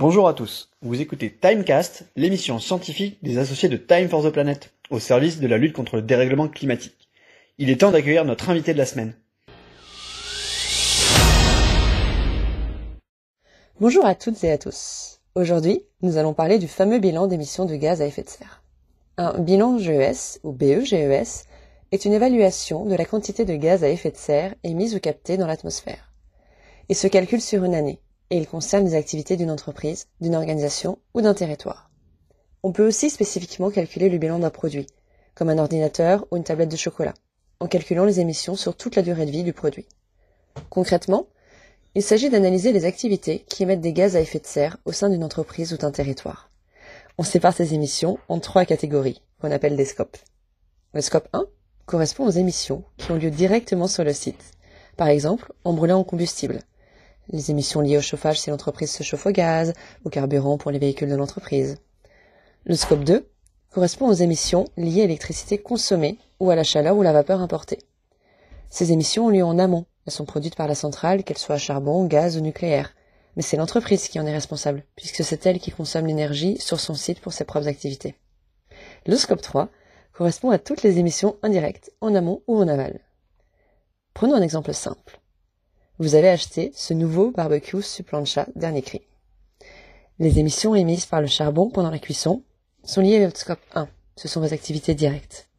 Bonjour à tous, vous écoutez Timecast, l'émission scientifique des associés de Time for the Planet, au service de la lutte contre le dérèglement climatique. Il est temps d'accueillir notre invité de la semaine. Bonjour à toutes et à tous. Aujourd'hui, nous allons parler du fameux bilan d'émissions de gaz à effet de serre. Un bilan GES, ou BEGES, est une évaluation de la quantité de gaz à effet de serre émise ou captée dans l'atmosphère. Il se calcule sur une année, et il concerne les activités d'une entreprise, d'une organisation ou d'un territoire. On peut aussi spécifiquement calculer le bilan d'un produit, comme un ordinateur ou une tablette de chocolat, en calculant les émissions sur toute la durée de vie du produit. Concrètement, il s'agit d'analyser les activités qui émettent des gaz à effet de serre au sein d'une entreprise ou d'un territoire. On sépare ces émissions en trois catégories, qu'on appelle des scopes. Le scope 1 correspond aux émissions qui ont lieu directement sur le site, par exemple en brûlant en combustible, les émissions liées au chauffage si l'entreprise se chauffe au gaz, au carburant pour les véhicules de l'entreprise. Le scope 2 correspond aux émissions liées à l'électricité consommée ou à la chaleur ou la vapeur importée. Ces émissions ont lieu en amont. Elles sont produites par la centrale, qu'elle soit à charbon, gaz ou nucléaire. Mais c'est l'entreprise qui en est responsable, puisque c'est elle qui consomme l'énergie sur son site pour ses propres activités. Le scope 3 correspond à toutes les émissions indirectes, en amont ou en aval. Prenons un exemple simple. Vous avez acheté ce nouveau barbecue Suplancha dernier cri. Les émissions émises par le charbon pendant la cuisson sont liées au scope 1. Ce sont vos activités directes.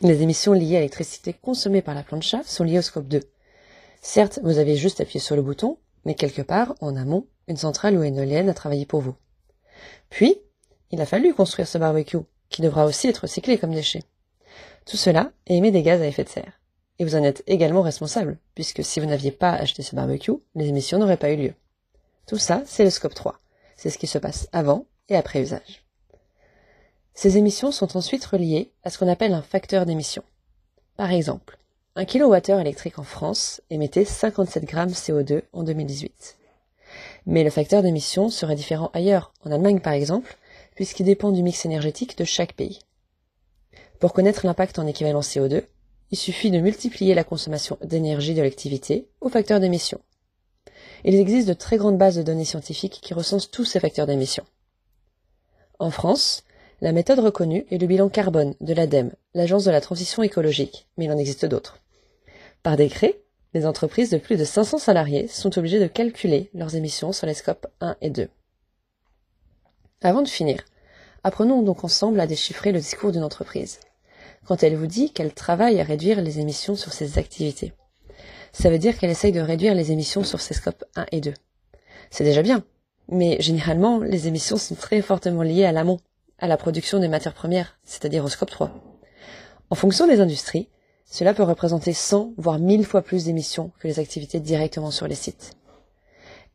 Les émissions liées à l'électricité consommée par la plancha sont liées au scope 2. Certes, vous avez juste appuyé sur le bouton, mais quelque part, en amont, une centrale ou une éolienne a travaillé pour vous. Puis, il a fallu construire ce barbecue, qui devra aussi être recyclé comme déchet. Tout cela émet des gaz à effet de serre. Et vous en êtes également responsable, puisque si vous n'aviez pas acheté ce barbecue, les émissions n'auraient pas eu lieu. Tout ça, c'est le scope 3. C'est ce qui se passe avant et après usage. Ces émissions sont ensuite reliées à ce qu'on appelle un facteur d'émission. Par exemple, un kilowattheure électrique en France émettait 57 grammes CO2 en 2018. Mais le facteur d'émission serait différent ailleurs, en Allemagne par exemple, puisqu'il dépend du mix énergétique de chaque pays. Pour connaître l'impact en équivalent CO2, il suffit de multiplier la consommation d'énergie de l'activité au facteur d'émission. Il existe de très grandes bases de données scientifiques qui recensent tous ces facteurs d'émission. En France, la méthode reconnue est le bilan carbone de l'ADEME, l'Agence de la transition écologique, mais il en existe d'autres. Par décret, les entreprises de plus de 500 salariés sont obligées de calculer leurs émissions sur les scopes 1 et 2. Avant de finir, apprenons donc ensemble à déchiffrer le discours d'une entreprise quand elle vous dit qu'elle travaille à réduire les émissions sur ses activités. Ça veut dire qu'elle essaye de réduire les émissions sur ses scopes 1 et 2. C'est déjà bien, mais généralement, les émissions sont très fortement liées à l'amont, à la production des matières premières, c'est-à-dire au scope 3. En fonction des industries, cela peut représenter 100 voire 1000 fois plus d'émissions que les activités directement sur les sites.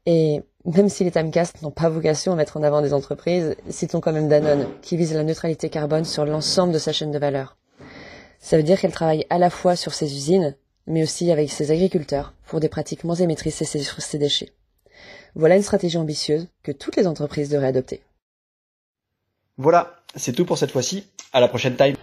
Et même si les timecast n'ont pas vocation à mettre en avant des entreprises, citons quand même Danone, qui vise la neutralité carbone sur l'ensemble de sa chaîne de valeur. Ça veut dire qu'elle travaille à la fois sur ses usines, mais aussi avec ses agriculteurs pour des pratiques moins émettrices sur ses déchets. Voilà une stratégie ambitieuse que toutes les entreprises devraient adopter. Voilà, c'est tout pour cette fois-ci. À la prochaine time.